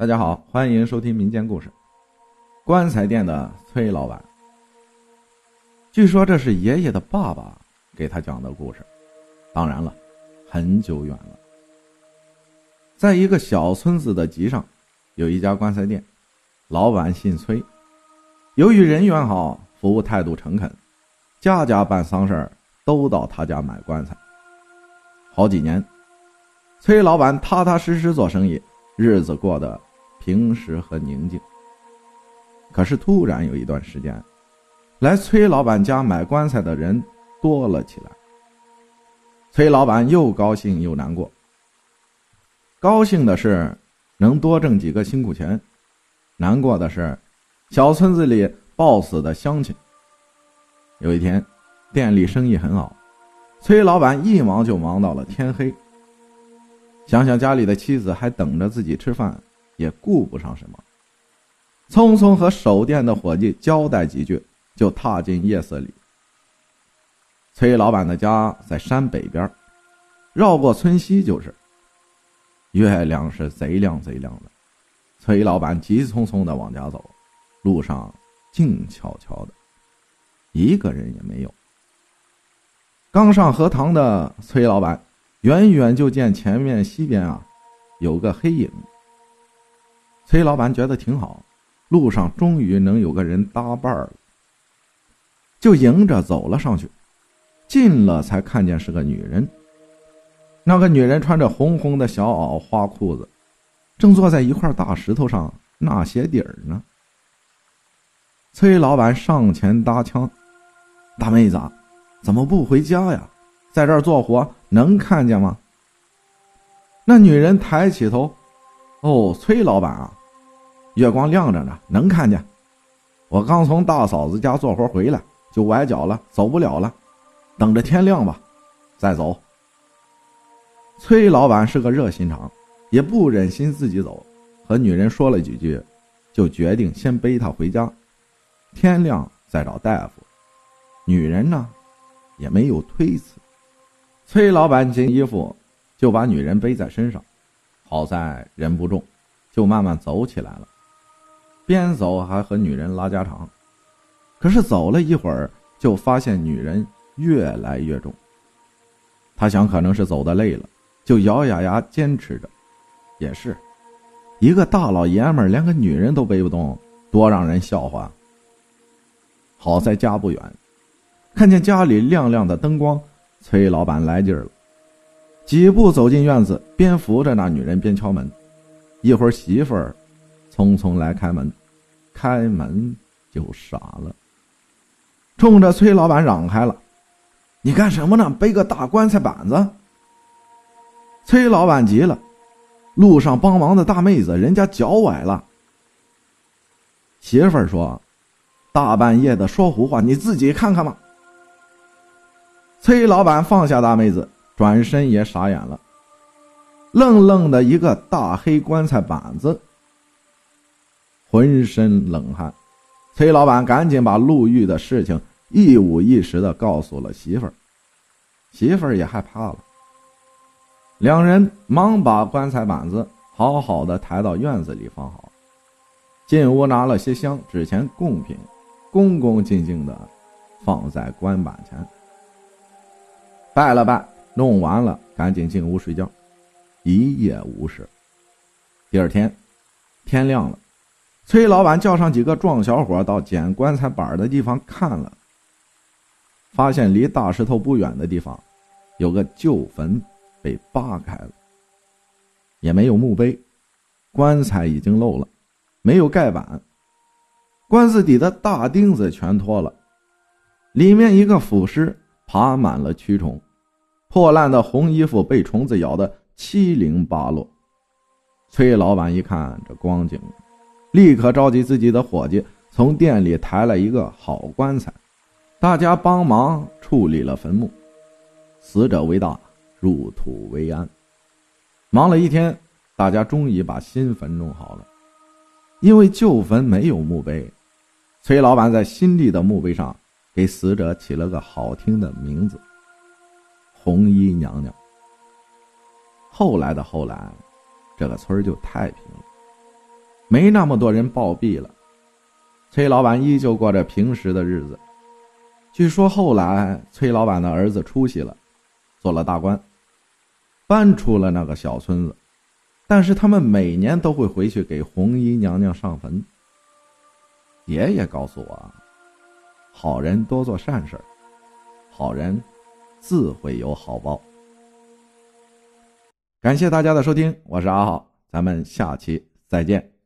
大家好，欢迎收听民间故事。棺材店的崔老板，据说这是爷爷的爸爸给他讲的故事。当然了，很久远了。在一个小村子的集上，有一家棺材店，老板姓崔。由于人缘好，服务态度诚恳，家家办丧事儿都到他家买棺材。好几年，崔老板踏踏实实做生意，日子过得。平时和宁静。可是突然有一段时间，来崔老板家买棺材的人多了起来。崔老板又高兴又难过。高兴的是能多挣几个辛苦钱，难过的是小村子里抱死的乡亲。有一天，店里生意很好，崔老板一忙就忙到了天黑。想想家里的妻子还等着自己吃饭。也顾不上什么，匆匆和守店的伙计交代几句，就踏进夜色里。崔老板的家在山北边，绕过村西就是。月亮是贼亮贼亮的，崔老板急匆匆的往家走，路上静悄悄的，一个人也没有。刚上河塘的崔老板，远远就见前面西边啊，有个黑影。崔老板觉得挺好，路上终于能有个人搭伴了，就迎着走了上去。近了才看见是个女人。那个女人穿着红红的小袄花裤子，正坐在一块大石头上纳鞋底儿呢。崔老板上前搭腔：“大妹子，怎么不回家呀？在这儿做活能看见吗？”那女人抬起头：“哦，崔老板啊。”月光亮着呢，能看见。我刚从大嫂子家做活回来，就崴脚了，走不了了。等着天亮吧，再走。崔老板是个热心肠，也不忍心自己走，和女人说了几句，就决定先背她回家，天亮再找大夫。女人呢，也没有推辞。崔老板紧衣服，就把女人背在身上。好在人不重，就慢慢走起来了。边走还和女人拉家常，可是走了一会儿，就发现女人越来越重。他想可能是走的累了，就咬咬牙坚持着。也是，一个大老爷们连个女人都背不动，多让人笑话。好在家不远，看见家里亮亮的灯光，崔老板来劲儿了，几步走进院子，边扶着那女人边敲门。一会儿媳妇儿匆匆来开门。开门就傻了，冲着崔老板嚷开了：“你干什么呢？背个大棺材板子！”崔老板急了：“路上帮忙的大妹子，人家脚崴了。”媳妇儿说：“大半夜的说胡话，你自己看看吧。”崔老板放下大妹子，转身也傻眼了，愣愣的一个大黑棺材板子。浑身冷汗，崔老板赶紧把陆玉的事情一五一十的告诉了媳妇儿，媳妇儿也害怕了。两人忙把棺材板子好好的抬到院子里放好，进屋拿了些香纸钱贡品，恭恭敬敬的放在棺板前，拜了拜，弄完了，赶紧进屋睡觉，一夜无事。第二天，天亮了。崔老板叫上几个壮小伙到捡棺材板的地方看了，发现离大石头不远的地方，有个旧坟被扒开了，也没有墓碑，棺材已经漏了，没有盖板，棺子底的大钉子全脱了，里面一个腐尸爬满了蛆虫，破烂的红衣服被虫子咬得七零八落。崔老板一看这光景。立刻召集自己的伙计，从店里抬来一个好棺材，大家帮忙处理了坟墓。死者为大，入土为安。忙了一天，大家终于把新坟弄好了。因为旧坟没有墓碑，崔老板在新立的墓碑上给死者起了个好听的名字——红衣娘娘。后来的后来，这个村就太平了。没那么多人暴毙了。崔老板依旧过着平时的日子。据说后来崔老板的儿子出息了，做了大官，搬出了那个小村子，但是他们每年都会回去给红衣娘娘上坟。爷爷告诉我，好人多做善事好人自会有好报。感谢大家的收听，我是阿浩，咱们下期再见。